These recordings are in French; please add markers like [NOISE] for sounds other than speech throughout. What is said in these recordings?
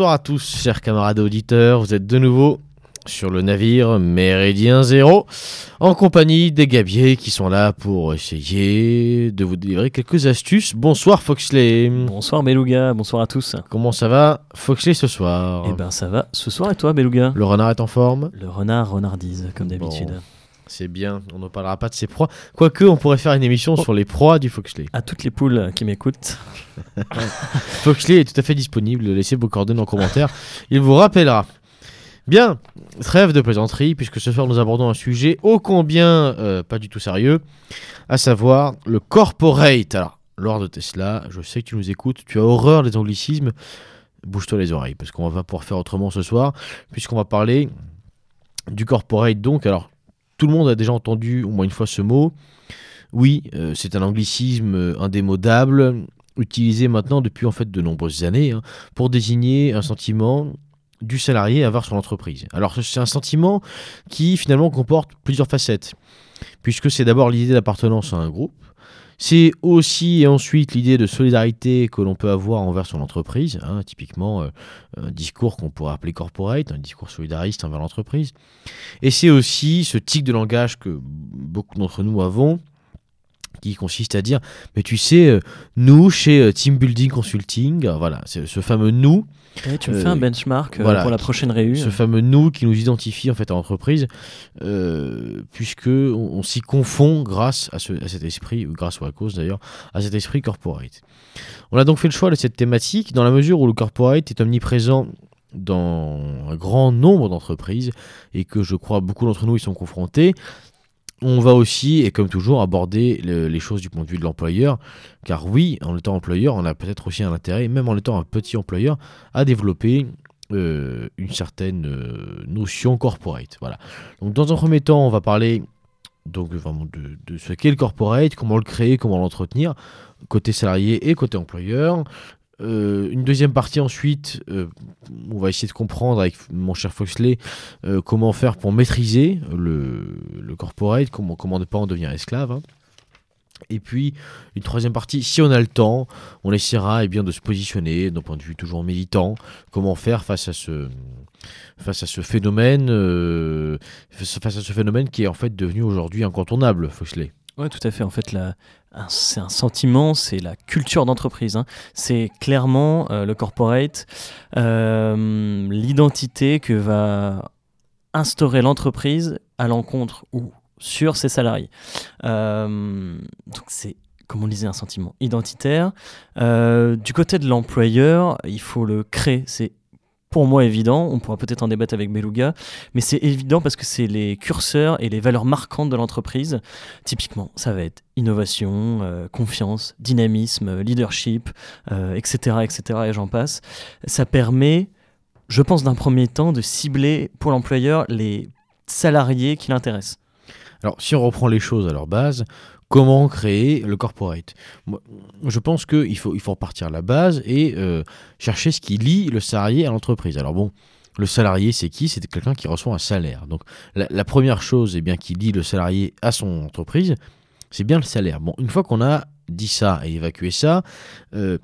Bonsoir à tous, chers camarades auditeurs. Vous êtes de nouveau sur le navire Méridien Zéro, en compagnie des gabiers qui sont là pour essayer de vous délivrer quelques astuces. Bonsoir Foxley. Bonsoir Beluga, bonsoir à tous. Comment ça va Foxley ce soir? Eh ben ça va ce soir et toi Beluga Le renard est en forme? Le renard renardise comme d'habitude. Bon, c'est bien, on ne parlera pas de ses proies. Quoique, on pourrait faire une émission Oh. sur les proies du Foxley. À toutes les poules qui m'écoutent, [LAUGHS] Foxley est tout à fait disponible, laissez vos coordonnées en commentaire, il vous rappellera. Bien, trêve de plaisanterie, puisque ce soir nous abordons un sujet ô combien euh, pas du tout sérieux, à savoir le corporate. Alors, Lord de Tesla, je sais que tu nous écoutes, tu as horreur des anglicismes, bouge-toi les oreilles, parce qu'on va pouvoir faire autrement ce soir, puisqu'on va parler du corporate. Donc, alors, tout le monde a déjà entendu au moins une fois ce mot. Oui, euh, c'est un anglicisme euh, indémodable, utilisé maintenant depuis en fait de nombreuses années hein, pour désigner un sentiment du salarié à avoir sur l'entreprise. Alors c'est un sentiment qui finalement comporte plusieurs facettes, puisque c'est d'abord l'idée d'appartenance à un groupe, c'est aussi et ensuite l'idée de solidarité que l'on peut avoir envers son entreprise, hein, typiquement euh, un discours qu'on pourrait appeler corporate, un discours solidariste envers l'entreprise, et c'est aussi ce tic de langage que beaucoup d'entre nous avons, qui consiste à dire, mais tu sais, euh, nous, chez euh, Team Building Consulting, euh, voilà, c'est ce fameux nous, tu me Euh, fais un benchmark voilà, pour la prochaine réu. ce fameux nous qui nous identifie en fait à l'entreprise, euh, puisque on, on s'y confond grâce à, ce- à cet esprit, ou grâce ou à cause d'ailleurs, à cet esprit corporate. On a donc fait le choix de cette thématique dans la mesure où le corporate est omniprésent dans un grand nombre d'entreprises et que je crois beaucoup d'entre nous y sont confrontés. On va aussi, et comme toujours, aborder le- les choses du point de vue de l'employeur, car oui, en étant employeur, on a peut-être aussi un intérêt, même en étant un petit employeur, à développer euh, une certaine euh, notion corporate. Voilà. Donc dans un premier temps, on va parler de ce qu'est le corporate, comment le créer, comment l'entretenir, côté salarié et côté employeur. Euh, une deuxième partie ensuite, euh, on va essayer de comprendre avec mon cher Foxley euh, comment faire pour maîtriser le, le corporate, comment, ne pas en devenir esclave. hein. Et puis une troisième partie, si on a le temps, on essaiera eh de se positionner d'un point de vue toujours militant, comment faire face à ce, face à ce phénomène, face à ce phénomène qui est en fait devenu aujourd'hui incontournable, Foxley. Ouais, tout à fait. En fait, c'est un sentiment, c'est la culture d'entreprise. hein. C'est clairement euh, le corporate, euh, l'identité que va instaurer l'entreprise à l'encontre ou sur ses salariés. Euh, donc c'est, comme on disait, un sentiment identitaire. Du côté de l'employeur, il faut le créer. C'est pour moi évident, on pourra peut-être en débattre avec Beluga, mais c'est évident parce que c'est les curseurs et les valeurs marquantes de l'entreprise. Typiquement, ça va être innovation, euh, confiance, dynamisme, euh, leadership, euh, etc., etc., et j'en passe. Ça permet, je pense, d'un premier temps, de cibler pour l'employeur les salariés qui l'intéressent. Alors, si on reprend les choses à leur base, comment créer le corporate Je pense qu'il faut, il repartir à la base et euh, chercher ce qui lie le salarié à l'entreprise. Alors bon, le salarié, c'est qui? C'est quelqu'un qui reçoit un salaire. Donc, la, la première chose eh bien, qui lie le salarié à son entreprise, c'est bien le salaire. Bon, une fois qu'on a dit ça et évacué ça, euh,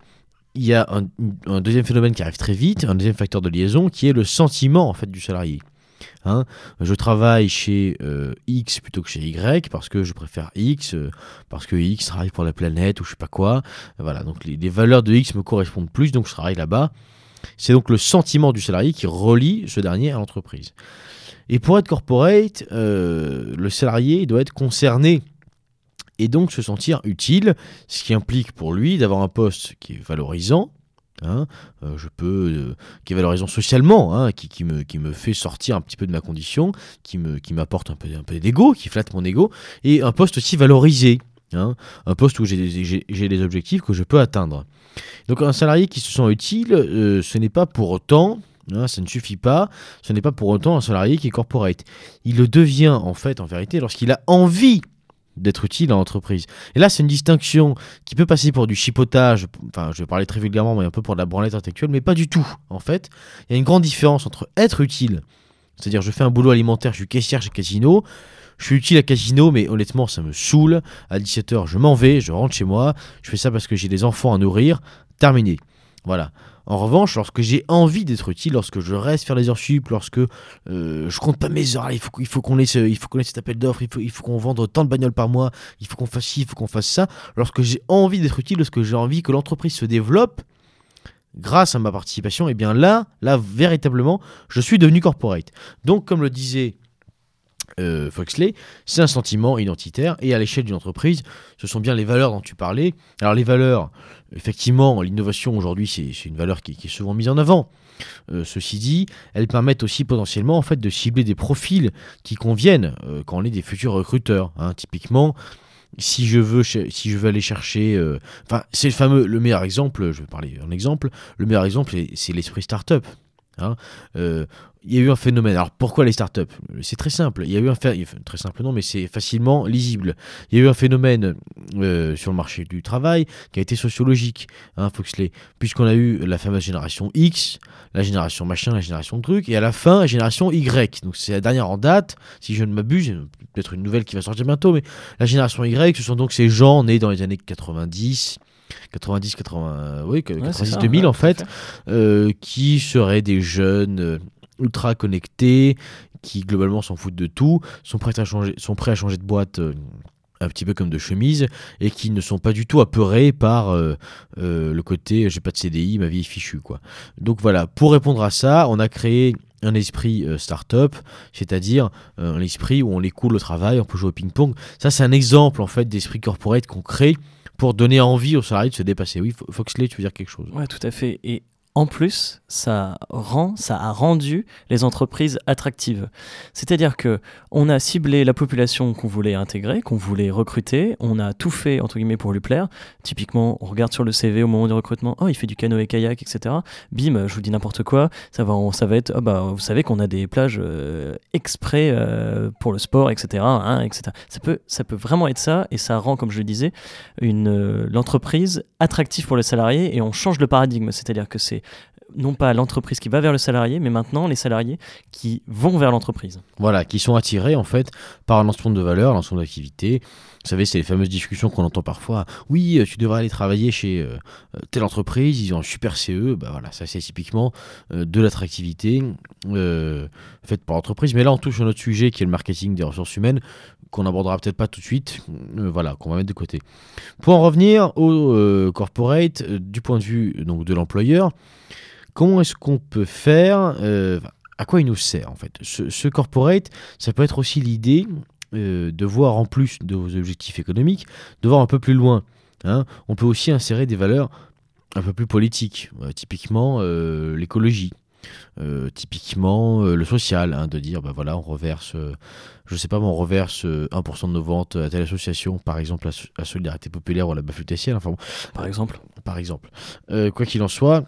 il y a un, un deuxième phénomène qui arrive très vite, un deuxième facteur de liaison, qui est le sentiment en fait du salarié. Hein, je travaille chez euh, X plutôt que chez Y parce que je préfère X, euh, parce que X travaille pour la planète ou je sais pas quoi. Voilà, donc les, les valeurs de X me correspondent plus, donc je travaille là-bas. C'est donc le sentiment du salarié qui relie ce dernier à l'entreprise. Et pour être corporate, euh, le salarié doit être concerné et donc se sentir utile, ce qui implique pour lui d'avoir un poste qui est valorisant, hein, euh, je peux, euh, qui est valorisant socialement, hein, qui, me, qui me fait sortir un petit peu de ma condition, qui me, qui m'apporte un peu, un peu d'ego, qui flatte mon ego, et un poste aussi valorisé, hein, un poste où j'ai des, j'ai- j'ai des objectifs que je peux atteindre. Donc un salarié qui se sent utile, euh, ce n'est pas pour autant Hein, ça ne suffit pas. Ce n'est pas pour autant un salarié qui est corporate. Il le devient en fait, en vérité, lorsqu'il a envie d'être utile à l'entreprise. Et là, c'est une distinction qui peut passer pour du chipotage, enfin, je vais parler très vulgairement, mais un peu pour de la branlette intellectuelle, mais pas du tout, en fait. Il y a une grande différence entre être utile, c'est-à-dire je fais un boulot alimentaire, je suis caissière chez Casino, je suis utile à Casino, mais honnêtement, ça me saoule. À 17h, je m'en vais, je rentre chez moi, je fais ça parce que j'ai des enfants à nourrir, terminé. Voilà. En revanche, lorsque j'ai envie d'être utile, lorsque je reste faire les heures sup, lorsque euh, je compte pas mes heures, il faut, qu'on ait, cet appel d'offres, il faut, qu'on vende tant de bagnoles par mois, il faut qu'on fasse ci, il faut qu'on fasse ça. Lorsque j'ai envie d'être utile, lorsque j'ai envie que l'entreprise se développe, grâce à ma participation, et eh bien là, là, véritablement, je suis devenu corporate. Donc, comme le disait euh, Foxley, c'est un sentiment identitaire et à l'échelle d'une entreprise, ce sont bien les valeurs dont tu parlais. Alors les valeurs, effectivement, l'innovation aujourd'hui, c'est une valeur qui, est souvent mise en avant. Euh, ceci dit, elles permettent aussi potentiellement en fait de cibler des profils qui conviennent euh, quand on est des futurs recruteurs. Hein. Typiquement, si je veux aller chercher enfin c'est le fameux le meilleur exemple je vais parler un exemple le meilleur exemple c'est l'esprit startup Hein. Euh, il y a eu un phénomène. Alors pourquoi les startups? C'est très simple. Il y a eu un très simple non, mais c'est facilement lisible. Il y a eu un phénomène euh, sur le marché du travail qui a été sociologique, hein, Foxley, puisqu'on a eu la fameuse génération X, la génération machin, la génération truc, et à la fin la génération Y. Donc c'est la dernière en date, si je ne m'abuse, peut-être une nouvelle qui va sortir bientôt, mais la génération Y, ce sont donc ces gens nés dans les années 90 90, 80, oui, 90, 2000 en fait, euh, qui seraient des jeunes euh, ultra connectés, qui globalement s'en foutent de tout, sont prêts à changer, sont prêts à changer de boîte. Euh, un petit peu comme de chemise et qui ne sont pas du tout apeurés par le côté j'ai pas de CDI ma vie est fichue quoi donc voilà pour répondre à ça on a créé un esprit start-up, c'est-à-dire un esprit où on les coule au travail, on peut jouer au ping-pong. Ça, c'est un exemple en fait d'esprit corporate qu'on crée pour donner envie aux salariés de se dépasser. Oui, Foxley, tu veux dire quelque chose? Ouais, tout à fait. En plus, ça rend, ça a rendu les entreprises attractives. C'est-à-dire que on a ciblé la population qu'on voulait intégrer, qu'on voulait recruter, on a tout fait entre guillemets pour lui plaire. Typiquement, on regarde sur le CV au moment du recrutement, oh il fait du canoë kayak, etc. Bim, je vous dis n'importe quoi, ça va, ça va être, oh, bah vous savez qu'on a des plages euh, exprès euh, pour le sport, etc., hein, etc. Ça peut, ça peut vraiment être ça et ça rend, comme je le disais, une euh, l'entreprise attractive pour les salariés et on change le paradigme. C'est-à-dire que c'est non pas l'entreprise qui va vers le salarié, mais maintenant les salariés qui vont vers l'entreprise. Voilà, qui sont attirés en fait par un ensemble de valeurs, un ensemble d'activités. Vous savez, c'est les fameuses discussions qu'on entend parfois. Oui, euh, tu devrais aller travailler chez euh, euh, telle entreprise, ils ont un super CE. Bah voilà, ça c'est typiquement de l'attractivité faite par l'entreprise. Mais là, on touche un autre sujet qui est le marketing des ressources humaines qu'on n'abordera peut-être pas tout de suite, voilà, qu'on va mettre de côté. Pour en revenir au corporate, du point de vue donc, de l'employeur, comment est-ce qu'on peut faire euh, À quoi il nous sert en fait? Ce, corporate, ça peut être aussi l'idée euh, de voir en plus de vos objectifs économiques, de voir un peu plus loin. Hein. On peut aussi insérer des valeurs un peu plus politiques, euh, typiquement l'écologie. Typiquement le social, hein, de dire bah voilà on reverse, je sais pas, on reverse 1% de nos ventes à telle association, par exemple la, Solidarité Populaire ou la Bafutessienne, enfin par exemple, par exemple. quoi qu'il en soit,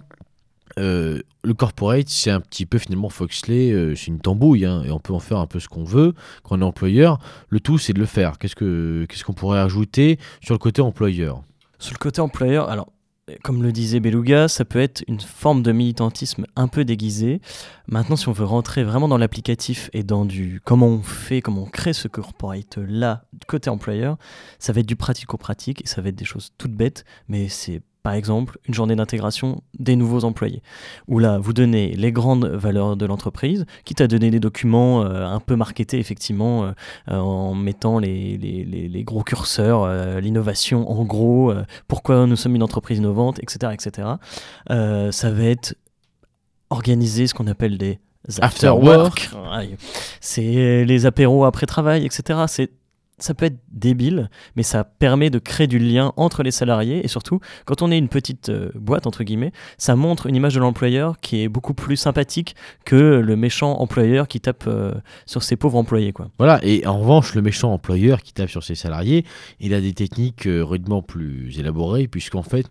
euh, le corporate, c'est un petit peu finalement Foxley, euh, c'est une tambouille, hein, et on peut en faire un peu ce qu'on veut quand on est employeur. Le tout, c'est de le faire. Qu'est-ce qu'on qu'est-ce qu'on pourrait ajouter sur le côté employeur? Sur le côté employeur, alors, comme le disait Beluga, ça peut être une forme de militantisme un peu déguisé. Maintenant, si on veut rentrer vraiment dans l'applicatif et dans du comment on fait, comment on crée ce corporate-là, côté employeur, ça va être du pratico-pratique et ça va être des choses toutes bêtes, mais c'est par exemple, une journée d'intégration des nouveaux employés, où là, vous donnez les grandes valeurs de l'entreprise, quitte à donner des documents euh, un peu marketés, effectivement, euh, en mettant les, les, gros curseurs, euh, l'innovation en gros, pourquoi nous sommes une entreprise innovante, etc. etc. ça va être organiser ce qu'on appelle des after work. C'est les apéros après travail, etc. C'est ça peut être débile, mais ça permet de créer du lien entre les salariés et surtout, quand on est une petite euh, boîte, entre guillemets, ça montre une image de l'employeur qui est beaucoup plus sympathique que le méchant employeur qui tape euh, sur ses pauvres employés. Quoi. Voilà, et en revanche, le méchant employeur qui tape sur ses salariés, il a des techniques euh, rudement plus élaborées, puisqu'en fait,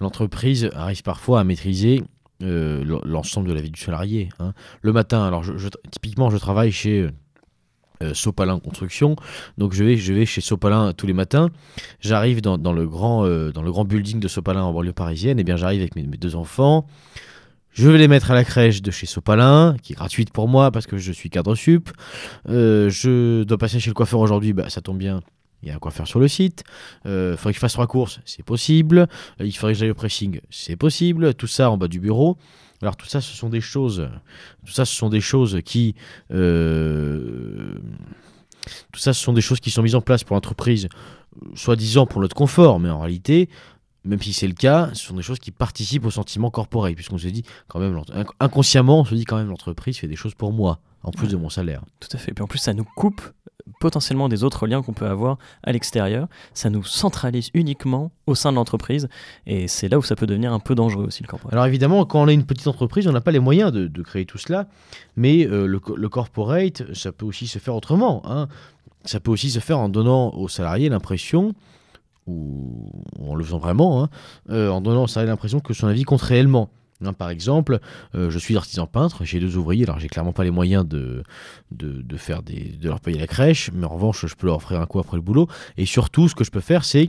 l'entreprise arrive parfois à maîtriser l'ensemble de la vie du salarié. hein. Le matin, alors typiquement, je travaille chez euh, Sopalin Construction, donc je vais, je vais chez Sopalin tous les matins. J'arrive dans, le grand, euh, dans le grand building de Sopalin en banlieue parisienne, et bien j'arrive avec mes, deux enfants. Je vais les mettre à la crèche de chez Sopalin, qui est gratuite pour moi parce que je suis cadre sup. Euh, je dois passer chez le coiffeur aujourd'hui, bah, ça tombe bien. Il y a un coiffeur sur le site. Il faudrait que je fasse trois courses, c'est possible. Il faudrait que j'aille au pressing, c'est possible. Tout ça en bas du bureau. Alors tout ça, ce sont des choses. Tout ça, ce sont des choses qui. euh, tout ça, ce sont des choses qui sont mises en place pour l'entreprise, soi-disant pour notre confort, mais en réalité, même si c'est le cas, ce sont des choses qui participent au sentiment corporel, puisqu'on se dit quand même, inconsciemment, on se dit quand même l'entreprise fait des choses pour moi, en plus de mon salaire. Tout à fait. Puis en plus, ça nous coupe potentiellement des autres liens qu'on peut avoir à l'extérieur. Ça nous centralise uniquement au sein de l'entreprise. Et c'est là où ça peut devenir un peu dangereux aussi, le corporate. Alors évidemment, quand on a une petite entreprise, on n'a pas les moyens de, créer tout cela, mais euh, le corporate, ça peut aussi se faire autrement. hein. Ça peut aussi se faire en donnant aux salariés l'impression, ou en le faisant vraiment, hein, euh, en donnant aux salariés l'impression que son avis compte réellement. Hein, par exemple, euh, je suis artisan peintre, j'ai deux ouvriers, alors j'ai clairement pas les moyens de, de, de faire des, de leur payer la crèche, mais en revanche, je peux leur offrir un coup après le boulot. Et surtout, ce que je peux faire, c'est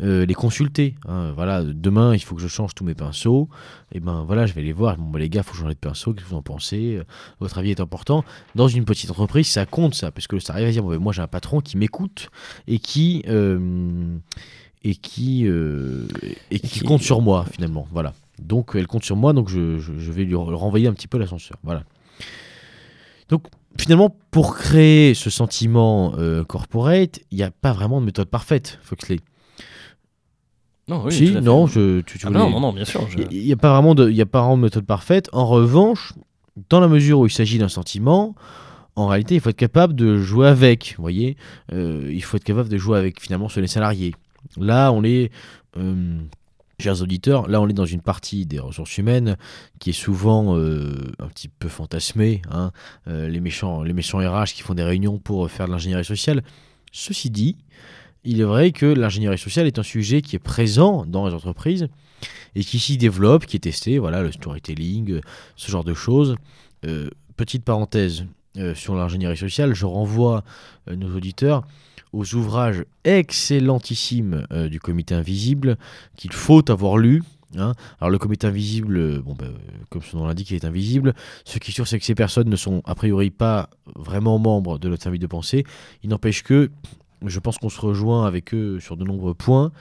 euh, les consulter. hein. Voilà, demain, il faut que je change tous mes pinceaux. Et ben voilà, je vais les voir. Bon, bah, les gars, faut changer de pinceau. Qu'est-ce que vous en pensez? Votre avis est important. Dans une petite entreprise, ça compte ça, parce que le salarié va dire bon, ben, moi, j'ai un patron qui m'écoute et qui euh, et qui euh, et qui, qui- compte sur moi finalement. Voilà. Donc elle compte sur moi, donc je, je- je vais lui re- renvoyer un petit peu l'ascenseur. Voilà. Donc finalement, pour créer ce sentiment euh, corporate, il n'y a pas vraiment de méthode parfaite, Foxley. Non, oui, si, non, je, tu, tu Ah voulais- non, non, non, bien sûr. je- il n'y a pas vraiment de, y a pas vraiment de méthode parfaite. En revanche, dans la mesure où il s'agit d'un sentiment, en réalité, il faut être capable de jouer avec. Vous voyez, Euh, il faut être capable de jouer avec finalement sur les salariés. Là, on est, euh, chers auditeurs, là, on est dans une partie des ressources humaines qui est souvent euh, un petit peu fantasmée. hein. Euh, les méchants, les méchants RH qui font des réunions pour faire de l'ingénierie sociale. Ceci dit, il est vrai que l'ingénierie sociale est un sujet qui est présent dans les entreprises et qui s'y développe, qui est testé, voilà, le storytelling, euh, ce genre de choses. Euh, petite parenthèse euh, sur l'ingénierie sociale, je renvoie euh, nos auditeurs aux ouvrages excellentissimes euh, du Comité Invisible qu'il faut avoir lu. hein. Alors le Comité Invisible, euh, comme son nom l'indique, il est invisible. Ce qui est sûr, c'est que ces personnes ne sont a priori pas vraiment membres de notre famille de pensée. Il n'empêche que je pense qu'on se rejoint avec eux sur de nombreux points.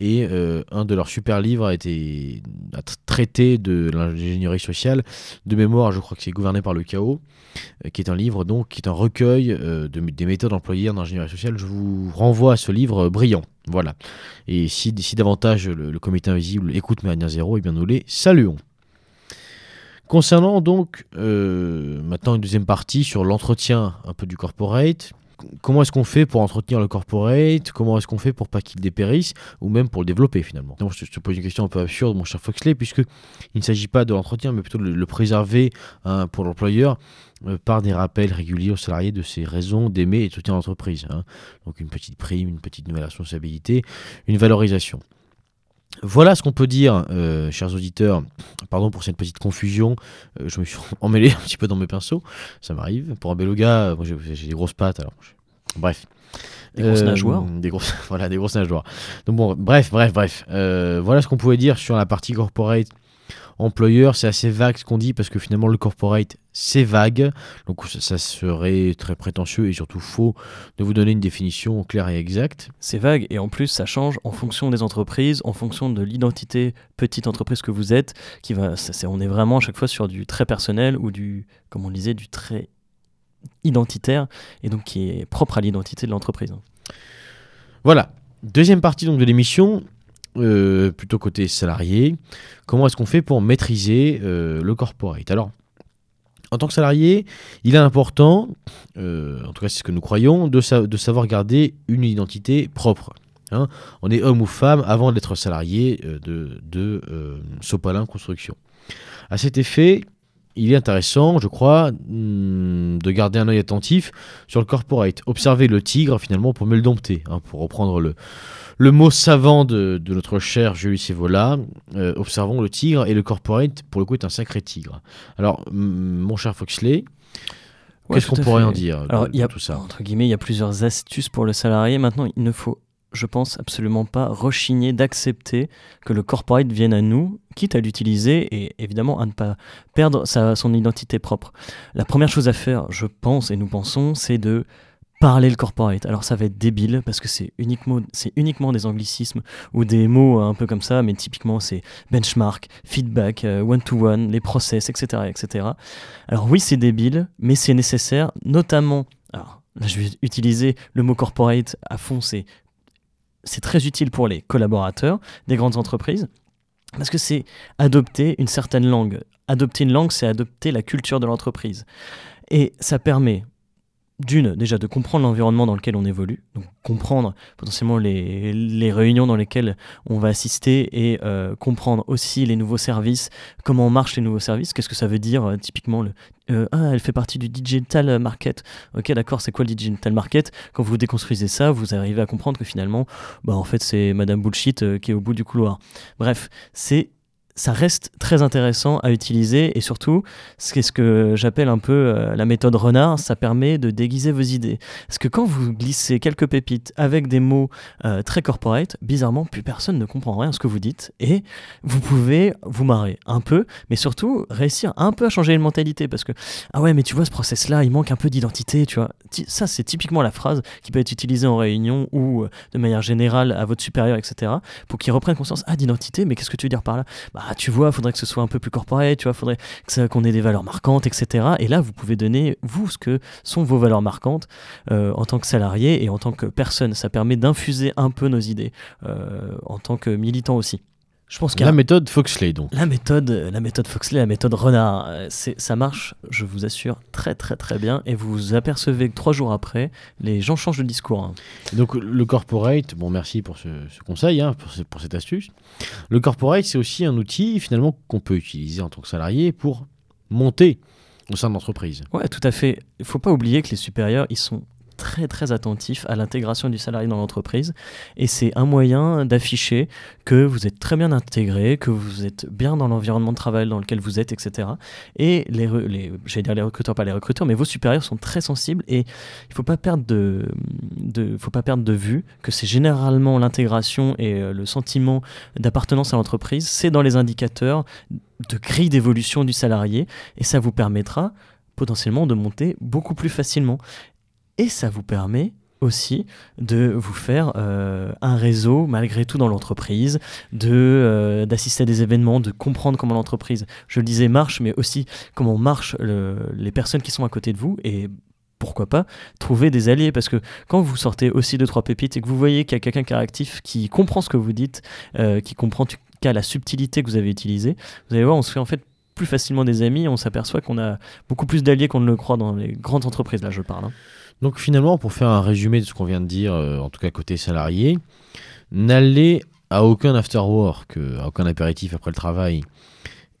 Et euh, un de leurs super livres a été traité de l'ingénierie sociale. De mémoire, je crois que c'est Gouverné par le chaos, euh, qui est un livre donc qui est un recueil euh, de, des méthodes employées en ingénierie sociale. Je vous renvoie à ce livre brillant. Voilà. Et si, si davantage le, comité invisible écoute Méridien Zéro, et bien nous les saluons. Concernant donc maintenant une deuxième partie sur l'entretien un peu du corporate, comment est-ce qu'on fait pour entretenir le corporate? Comment est-ce qu'on fait pour pas qu'il dépérisse? Ou même pour le développer finalement? Je, te, pose une question un peu absurde, mon cher Foxley, puisque il ne s'agit pas de l'entretien, mais plutôt de le, le préserver hein, pour l'employeur euh, par des rappels réguliers aux salariés de ses raisons d'aimer et de soutenir l'entreprise. hein. Donc une petite prime, une petite nouvelle responsabilité, une valorisation. Voilà ce qu'on peut dire, euh, chers auditeurs. Pardon pour cette petite confusion. Euh, je me suis [LAUGHS] emmêlé un petit peu dans mes pinceaux. Ça m'arrive. Pour un beluga, euh, j'ai des grosses pattes. Alors, bref. Des grosses nageoires. Des grosses, [LAUGHS] voilà, des grosses nageoires. Donc bon, bref, bref, bref. Voilà ce qu'on pouvait dire sur la partie corporate. Employeur, c'est assez vague ce qu'on dit parce que finalement le corporate c'est vague, donc ça, serait très prétentieux et surtout faux de vous donner une définition claire et exacte. C'est vague et en plus ça change en fonction des entreprises, en fonction de l'identité petite entreprise que vous êtes. Qui va, on est vraiment à chaque fois sur du très personnel ou du, comme on le disait, du très identitaire et donc qui est propre à l'identité de l'entreprise. Voilà. Deuxième partie donc de l'émission, euh, plutôt côté salarié. Comment est-ce qu'on fait pour maîtriser euh, le corporate? Alors, en tant que salarié, il est important, euh, en tout cas c'est ce que nous croyons, de, de savoir garder une identité propre. hein. on est homme ou femme avant d'être salarié de, de Sopalin Construction. À cet effet, il est intéressant, je crois, hmm, de garder un œil attentif sur le corporate. Observer le tigre, finalement, pour mieux le dompter, hein, pour reprendre le, le mot savant de, de notre cher Julius Evola. Euh, observons le tigre, et le corporate, pour le coup, est un sacré tigre. Alors, mon cher Foxley, Ouais, qu'est-ce qu'on pourrait fait. en dire Alors, de y a, tout ça? entre guillemets, il y a plusieurs astuces pour le salarié. Maintenant, il ne faut, je pense, absolument pas rechigner d'accepter que le corporate vienne à nous, quitte à l'utiliser et évidemment à ne pas perdre sa, son identité propre. La première chose à faire, je pense et nous pensons, c'est de parler le corporate. Alors ça va être débile parce que c'est uniquement, c'est uniquement des anglicismes ou des mots un peu comme ça, mais typiquement c'est benchmark, feedback, euh, one-to-one, les process, etc., etc. Alors oui, c'est débile, mais c'est nécessaire, notamment. Alors là, je vais utiliser le mot corporate à fond. C'est c'est très utile pour les collaborateurs des grandes entreprises parce que c'est adopter une certaine langue. Adopter une langue, c'est adopter la culture de l'entreprise. Et ça permet d'une, déjà de comprendre l'environnement dans lequel on évolue, comprendre potentiellement les, réunions dans lesquelles on va assister et euh, comprendre aussi les nouveaux services, comment marchent les nouveaux services, qu'est-ce que ça veut dire euh, typiquement le euh, ah elle fait partie du digital market. Ok d'accord c'est quoi le digital market? Quand vous déconstruisez ça, vous arrivez à comprendre que finalement bah en fait c'est Madame Bullshit qui est au bout du couloir. Bref c'est ça reste très intéressant à utiliser et surtout, c'est ce que j'appelle un peu euh, la méthode renard, ça permet de déguiser vos idées. Parce que quand vous glissez quelques pépites avec des mots euh, très corporate, bizarrement, plus personne ne comprend rien à ce que vous dites et vous pouvez vous marrer un peu, mais surtout réussir un peu à changer les mentalités parce que ah ouais, mais tu vois ce process-là, il manque un peu d'identité, tu vois. Ça, c'est typiquement la phrase qui peut être utilisée en réunion ou euh, de manière générale à votre supérieur, etc. pour qu'ils reprennent conscience ah d'identité, mais qu'est-ce que tu veux dire par là? Bah tu vois, faudrait que ce soit un peu plus corporate, tu vois, faudrait qu'on ait des valeurs marquantes, etc. Et là, vous pouvez donner, vous, ce que sont vos valeurs marquantes euh, en tant que salarié et en tant que personne. Ça permet d'infuser un peu nos idées euh, en tant que militant aussi. Je pense qu'il y a La méthode Foxley, donc. la méthode, la méthode Foxley, la méthode Renard, euh, c'est, ça marche, je vous assure, très très très bien. Et vous vous apercevez que trois jours après, les gens changent de discours. hein. Donc le corporate, bon merci pour ce, ce conseil, hein, pour, ce- pour cette astuce. Le corporate, c'est aussi un outil finalement qu'on peut utiliser en tant que salarié pour monter au sein de l'entreprise. Ouais, tout à fait. Il faut pas oublier que les supérieurs, ils sont très attentifs à l'intégration du salarié dans l'entreprise et c'est un moyen d'afficher que vous êtes très bien intégré, que vous êtes bien dans l'environnement de travail dans lequel vous êtes, etc. Et les, j'allais dire les recruteurs, pas les recruteurs, mais vos supérieurs sont très sensibles et il faut de, de faut pas perdre de vue que c'est généralement l'intégration et euh, le sentiment d'appartenance à l'entreprise, c'est dans les indicateurs de grille d'évolution du salarié et ça vous permettra potentiellement de monter beaucoup plus facilement. Et ça vous permet aussi de vous faire euh, un réseau malgré tout dans l'entreprise, de euh, d'assister à des événements, de comprendre comment l'entreprise, je le disais, marche, mais aussi comment marchent le- les personnes qui sont à côté de vous et pourquoi pas trouver des alliés parce que quand vous sortez aussi deux trois pépites et que vous voyez qu'il y a quelqu'un qui est actif, qui comprend ce que vous dites, euh, qui comprend en tout cas la subtilité que vous avez utilisée, vous allez voir, on se fait en fait plus facilement des amis, on s'aperçoit qu'on a beaucoup plus d'alliés qu'on ne le croit dans les grandes entreprises, là je parle. hein. Donc finalement, pour faire un résumé de ce qu'on vient de dire, euh, en tout cas côté salarié, n'allez à aucun after work, euh, à aucun apéritif après le travail.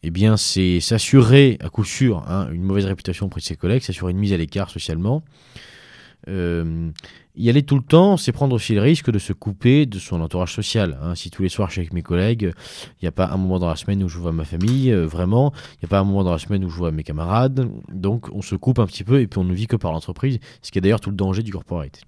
Eh bien, c'est s'assurer à coup sûr hein, une mauvaise réputation auprès de ses collègues, s'assurer une mise à l'écart socialement. Euh, y aller tout le temps, c'est prendre aussi le risque de se couper de son entourage social. hein. Si tous les soirs je suis avec mes collègues, il n'y a pas un moment dans la semaine où je vois ma famille, euh, vraiment, il n'y a pas un moment dans la semaine où je vois mes camarades. Donc on se coupe un petit peu et puis on ne vit que par l'entreprise, ce qui est d'ailleurs tout le danger du corporate.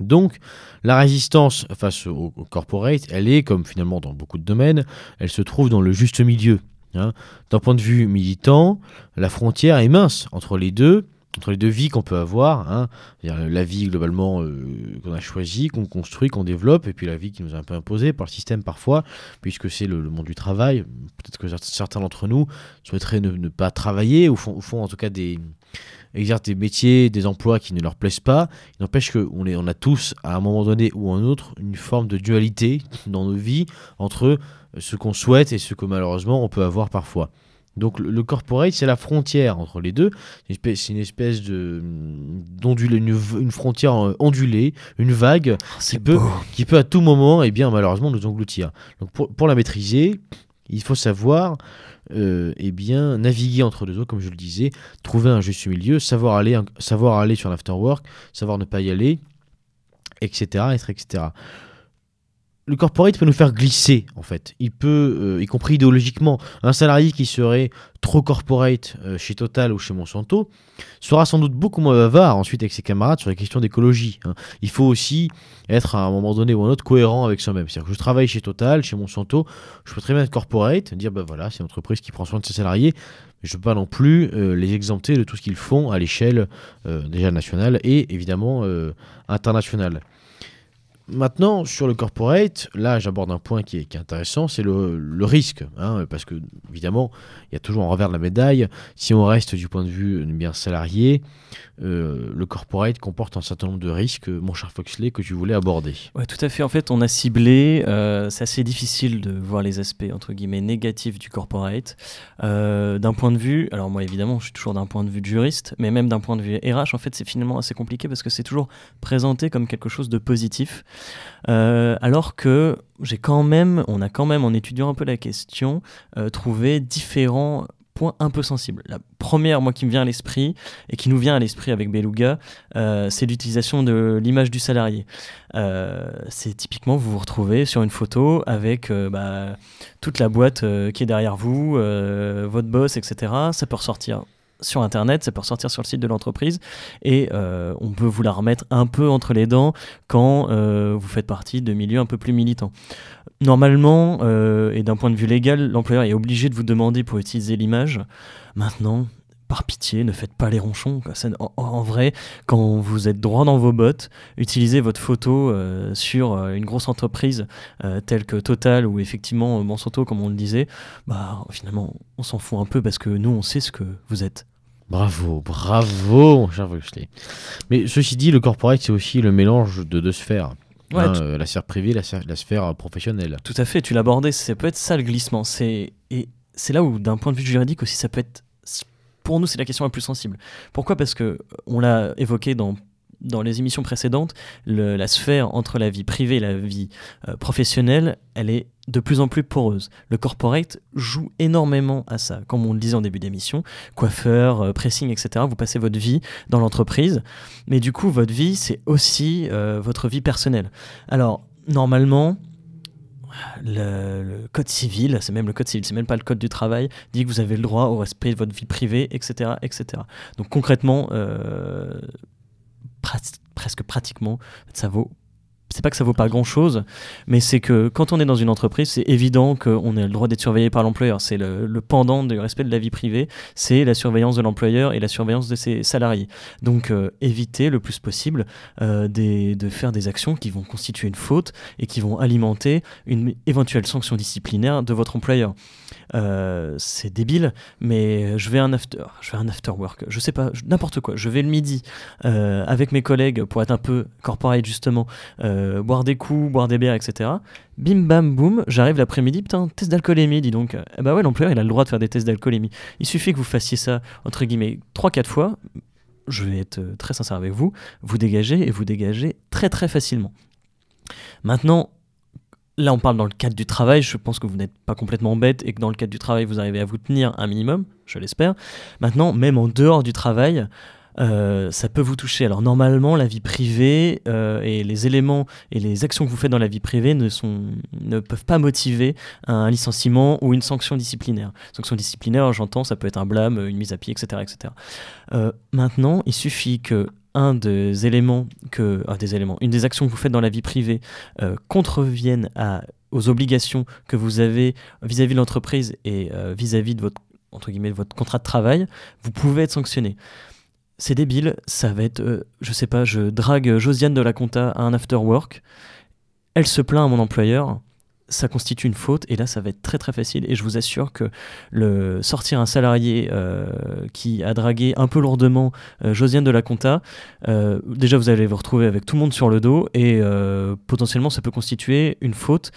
Donc la résistance face au, corporate, elle est, comme finalement dans beaucoup de domaines, elle se trouve dans le juste milieu. hein. D'un point de vue militant, la frontière est mince entre les deux, entre les deux vies qu'on peut avoir. hein. C'est-à-dire La vie globalement euh, qu'on a choisie, qu'on construit, qu'on développe, et puis la vie qui nous est un peu imposée par le système parfois, puisque c'est le, monde du travail. Peut-être que certains d'entre nous souhaiteraient ne, pas travailler, ou font, en tout cas des exercent des métiers, des emplois qui ne leur plaisent pas. Il n'empêche qu'on a tous, à un moment donné ou un autre, une forme de dualité dans nos vies entre ce qu'on souhaite et ce que malheureusement on peut avoir parfois. Donc le, le corporate, c'est la frontière entre les deux. C'est une espèce- de d'ondulé, une, frontière euh, ondulée, une vague C'est peut- beau. qui peut à tout moment, et bien malheureusement, nous engloutir. Donc pour, pour la maîtriser, il faut savoir euh, eh bien, naviguer entre deux eaux, comme je le disais, trouver un juste milieu, savoir aller, savoir aller sur l'afterwork, savoir ne pas y aller, etc., etc le corporate peut nous faire glisser, en fait. Il peut, euh, y compris idéologiquement, un salarié qui serait trop corporate euh, chez Total ou chez Monsanto sera sans doute beaucoup moins bavard ensuite avec ses camarades sur les questions d'écologie. Hein. Il faut aussi être à un moment donné ou un autre cohérent avec soi-même. C'est-à-dire que je travaille chez Total, chez Monsanto, je peux très bien être corporate, dire ben voilà, c'est une entreprise qui prend soin de ses salariés, mais je ne peux pas non plus euh, les exempter de tout ce qu'ils font à l'échelle déjà nationale et évidemment internationale. Maintenant, sur le corporate, là j'aborde un point qui est, intéressant, c'est le, risque. Hein, parce que, évidemment, il y a toujours un revers de la médaille. Si on reste du point de vue bien salarié, euh, le corporate comporte un certain nombre de risques, mon cher Foxley, que tu voulais aborder. Oui, tout à fait. En fait, on a ciblé, euh, c'est assez difficile de voir les aspects, entre guillemets, négatifs du corporate. Euh, d'un point de vue, alors moi évidemment, je suis toujours d'un point de vue juriste, mais même d'un point de vue RH, en fait, c'est finalement assez compliqué parce que c'est toujours présenté comme quelque chose de positif. Alors que j'ai quand même, on a quand même, en étudiant un peu la question, trouvé différents un peu sensible. La première, moi, qui me vient à l'esprit, et qui nous vient à l'esprit avec Beluga, euh, c'est l'utilisation de l'image du salarié. Euh, c'est typiquement, vous vous retrouvez sur une photo avec euh, bah, toute la boîte qui est derrière vous, votre boss, etc. Ça peut ressortir sur Internet, ça peut ressortir sur le site de l'entreprise et on peut vous la remettre un peu entre les dents quand vous faites partie de milieux un peu plus militants. Normalement, euh, et d'un point de vue légal, l'employeur est obligé de vous demander pour utiliser l'image. Maintenant, par pitié, ne faites pas les ronchons. En, vrai, quand vous êtes droit dans vos bottes, utilisez votre photo euh, sur euh, une grosse entreprise telle que Total ou effectivement Monsanto, comme on le disait, bah finalement, on s'en fout un peu parce que nous, on sait ce que vous êtes. Bravo, bravo, mon cher Mais ceci dit, le corporate, c'est aussi le mélange de deux sphères. Hein, euh, la sphère privée, la, la, sphère professionnelle. Tout à fait, tu l'abordais, ça peut être ça le glissement. Et c'est là où, d'un point de vue juridique aussi, ça peut être. Pour nous, c'est la question la plus sensible. Pourquoi? Parce que on l'a évoqué dans les émissions précédentes, la sphère entre la vie privée et la vie euh, professionnelle, elle est de plus en plus poreuse. Le corporate joue énormément à ça. Comme on le disait en début d'émission, coiffeur, euh, pressing, etc. Vous passez votre vie dans l'entreprise, mais du coup, votre vie, c'est aussi euh, votre vie personnelle. Alors, normalement, le, code civil, c'est même le code civil, c'est même pas le code du travail, dit que vous avez le droit au respect de votre vie privée, etc. etc. Donc concrètement, presque pratiquement, ça vaut c'est pas que ça vaut pas grand chose, mais c'est que quand on est dans une entreprise, c'est évident qu'on a le droit d'être surveillé par l'employeur. C'est le, pendant du respect de la vie privée, c'est la surveillance de l'employeur et la surveillance de ses salariés. Donc euh, éviter le plus possible euh, de faire des actions qui vont constituer une faute et qui vont alimenter une éventuelle sanction disciplinaire de votre employeur. Euh, c'est débile, mais je vais un after, je vais un after work, je sais pas, n'importe quoi. Je vais le midi euh, avec mes collègues pour être un peu corporate justement, euh, boire des coups, boire des bières, etc. Bim bam boum, j'arrive l'après-midi, putain, test d'alcoolémie, dis donc. Eh bah ouais, l'employeur il a le droit de faire des tests d'alcoolémie. Il suffit que vous fassiez ça entre guillemets 3-4 fois. Je vais être très sincère avec vous, vous dégagez et vous dégagez très très facilement. Maintenant, Là, on parle dans le cadre du travail. Je pense que vous n'êtes pas complètement bête et que dans le cadre du travail, vous arrivez à vous tenir un minimum, je l'espère. Maintenant, même en dehors du travail, euh, ça peut vous toucher. Alors normalement, la vie privée euh, et les éléments et les actions que vous faites dans la vie privée ne, sont, ne peuvent pas motiver un licenciement ou une sanction disciplinaire. Sanction disciplinaire, j'entends, ça peut être un blâme, une mise à pied, etc. etc. Euh, maintenant, il suffit que un des éléments que des éléments, une des actions que vous faites dans la vie privée contrevienne aux obligations que vous avez vis-à-vis de l'entreprise et vis-à-vis de votre entre guillemets votre contrat de travail, vous pouvez être sanctionné. C'est débile, ça va être, euh, je sais pas, je drague Josiane de la Compta à un after work, elle se plaint à mon employeur, ça constitue une faute et là ça va être très très facile. Et je vous assure que le sortir un salarié euh, qui a dragué un peu lourdement euh, Josiane de la Conta déjà vous allez vous retrouver avec tout le monde sur le dos et potentiellement ça peut constituer une faute.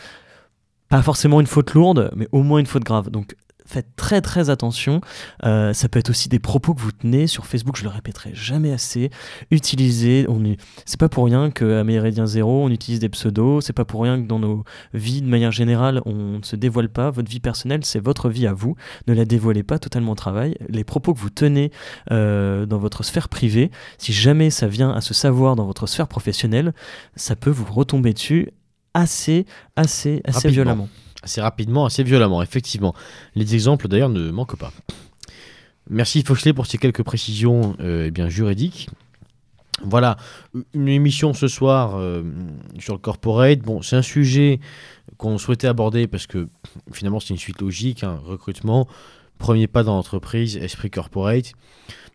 Pas forcément une faute lourde mais au moins une faute grave. Donc faites très très attention. Euh, ça peut être aussi des propos que vous tenez sur Facebook, je le répéterai jamais assez. Utilisez, on c'est pas pour rien qu'à Méridien Zéro, on utilise des pseudos, c'est pas pour rien que dans nos vies de manière générale, on ne se dévoile pas. Votre vie personnelle, c'est votre vie à vous. Ne la dévoilez pas totalement au travail. Les propos que vous tenez euh, dans votre sphère privée, si jamais ça vient à se savoir dans votre sphère professionnelle, ça peut vous retomber dessus assez, assez, assez Rapidement. violemment. Assez rapidement, assez violemment, effectivement. Les exemples d'ailleurs ne manquent pas. Merci Foxley pour ces quelques précisions euh, eh bien, juridiques. Voilà, une émission ce soir euh, sur le corporate. Bon, c'est un sujet qu'on souhaitait aborder parce que finalement c'est une suite logique, un recrutement, premier pas dans l'entreprise, esprit corporate.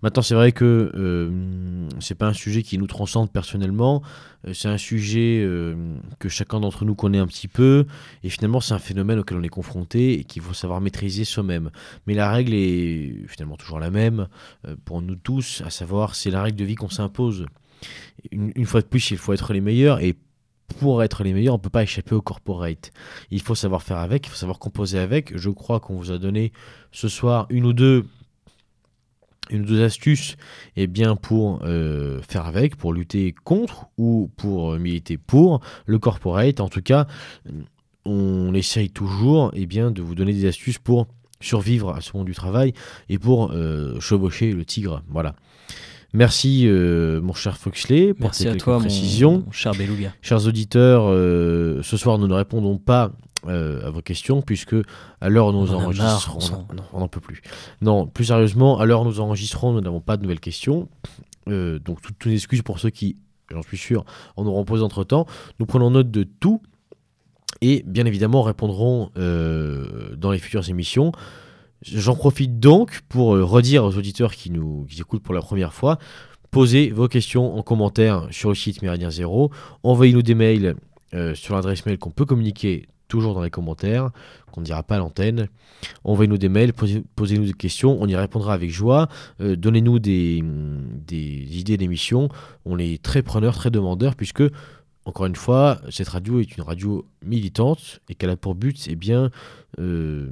Maintenant, c'est vrai que euh, c'est pas un sujet qui nous transcende personnellement. Euh, c'est un sujet euh, que chacun d'entre nous connaît un petit peu. Et finalement, c'est un phénomène auquel on est confronté et qu'il faut savoir maîtriser soi-même. Mais la règle est finalement toujours la même euh, pour nous tous, à savoir, c'est la règle de vie qu'on s'impose. Une, une fois de plus, il faut être les meilleurs. Et pour être les meilleurs, on ne peut pas échapper au corporate. Il faut savoir faire avec, il faut savoir composer avec. Je crois qu'on vous a donné ce soir une ou deux astuces eh bien, pour euh, faire avec, pour lutter contre ou pour euh, militer pour le corporate. En tout cas, on essaye toujours eh bien, de vous donner des astuces pour survivre à ce monde du travail et pour euh, chevaucher le tigre. Voilà. Merci, euh, mon cher Foxley, pour Merci ces à quelques toi, mon, précisions. mon cher. Chers auditeurs, euh, ce soir nous ne répondons pas euh, à vos questions puisque à l'heure où nous On enregistrons, on n'en peut plus. Non, plus sérieusement, à l'heure où nous enregistrons, nous n'avons pas de nouvelles questions. Donc toutes toutes excuses pour ceux qui, j'en suis sûr, en auront posé entre temps. Nous prenons note de tout et bien évidemment répondrons dans les futures émissions. J'en profite donc pour euh, redire aux auditeurs qui nous écoutent pour la première fois, posez vos questions en commentaire sur le site Méridien Zéro, envoyez-nous des mails euh, sur l'adresse mail qu'on peut communiquer toujours dans les commentaires, qu'on ne dira pas à l'antenne. Envoyez-nous des mails, posez- posez-nous des questions, on y répondra avec joie. Euh, Donnez-nous des, des idées d'émissions, on est très preneurs, très demandeurs, puisque, encore une fois, cette radio est une radio militante et qu'elle a pour but, eh bien, euh,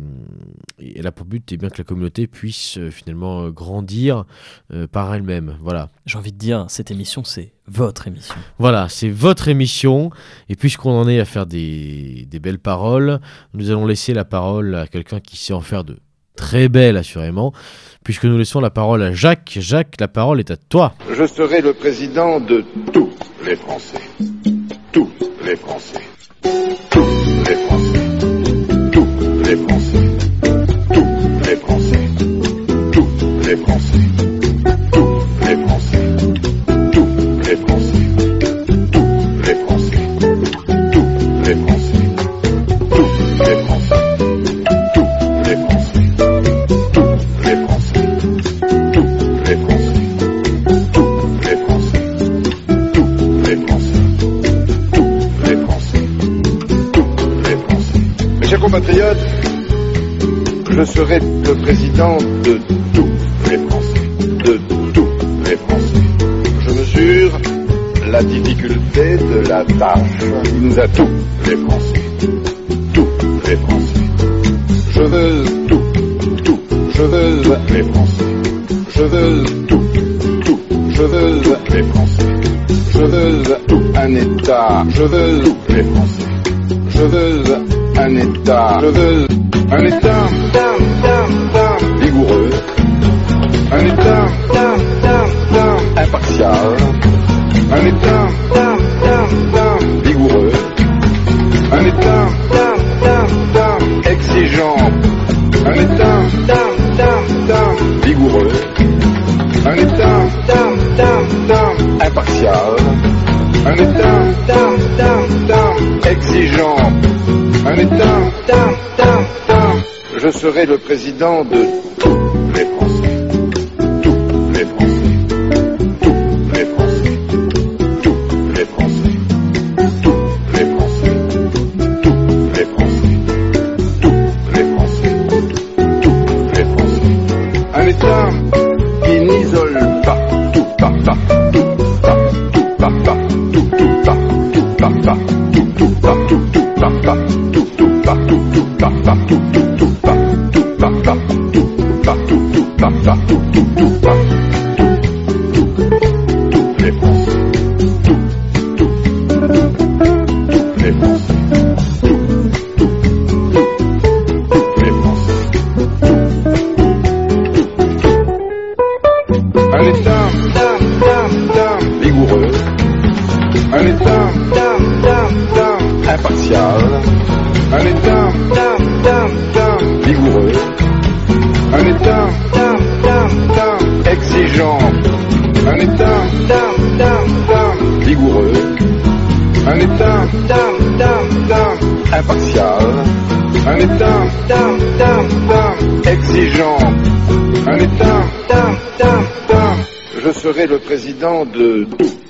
elle a pour but eh bien, que la communauté puisse euh, finalement euh, grandir euh, par elle-même. Voilà. J'ai envie de dire, cette émission, c'est votre émission. Voilà, c'est votre émission. Et puisqu'on en est à faire des, des belles paroles, nous allons laisser la parole à quelqu'un qui sait en faire de très belles, assurément. Puisque nous laissons la parole à Jacques. Jacques, la parole est à toi. Je serai le président de tous les Français. Tous les Français. Tous les Français. Tous les Français. Tous les Français. Tous les Français. Je serai le président de tous les Français, de tous les Français. Je mesure la difficulté de la tâche qui nous a tous les Français, tous les Français. Je veux tout, tout, je veux les Français. Je veux tout, tout, je veux les Français. Je veux tout un État. Je veux tous les Français. Je veux un État. Je veux un État vigoureux. Un État impartial. Un État vigoureux. Un État exigeant. Un État vigoureux. Un État impartial. Un État exigeant. Serai le président de tous les Français. Serai le président de Français.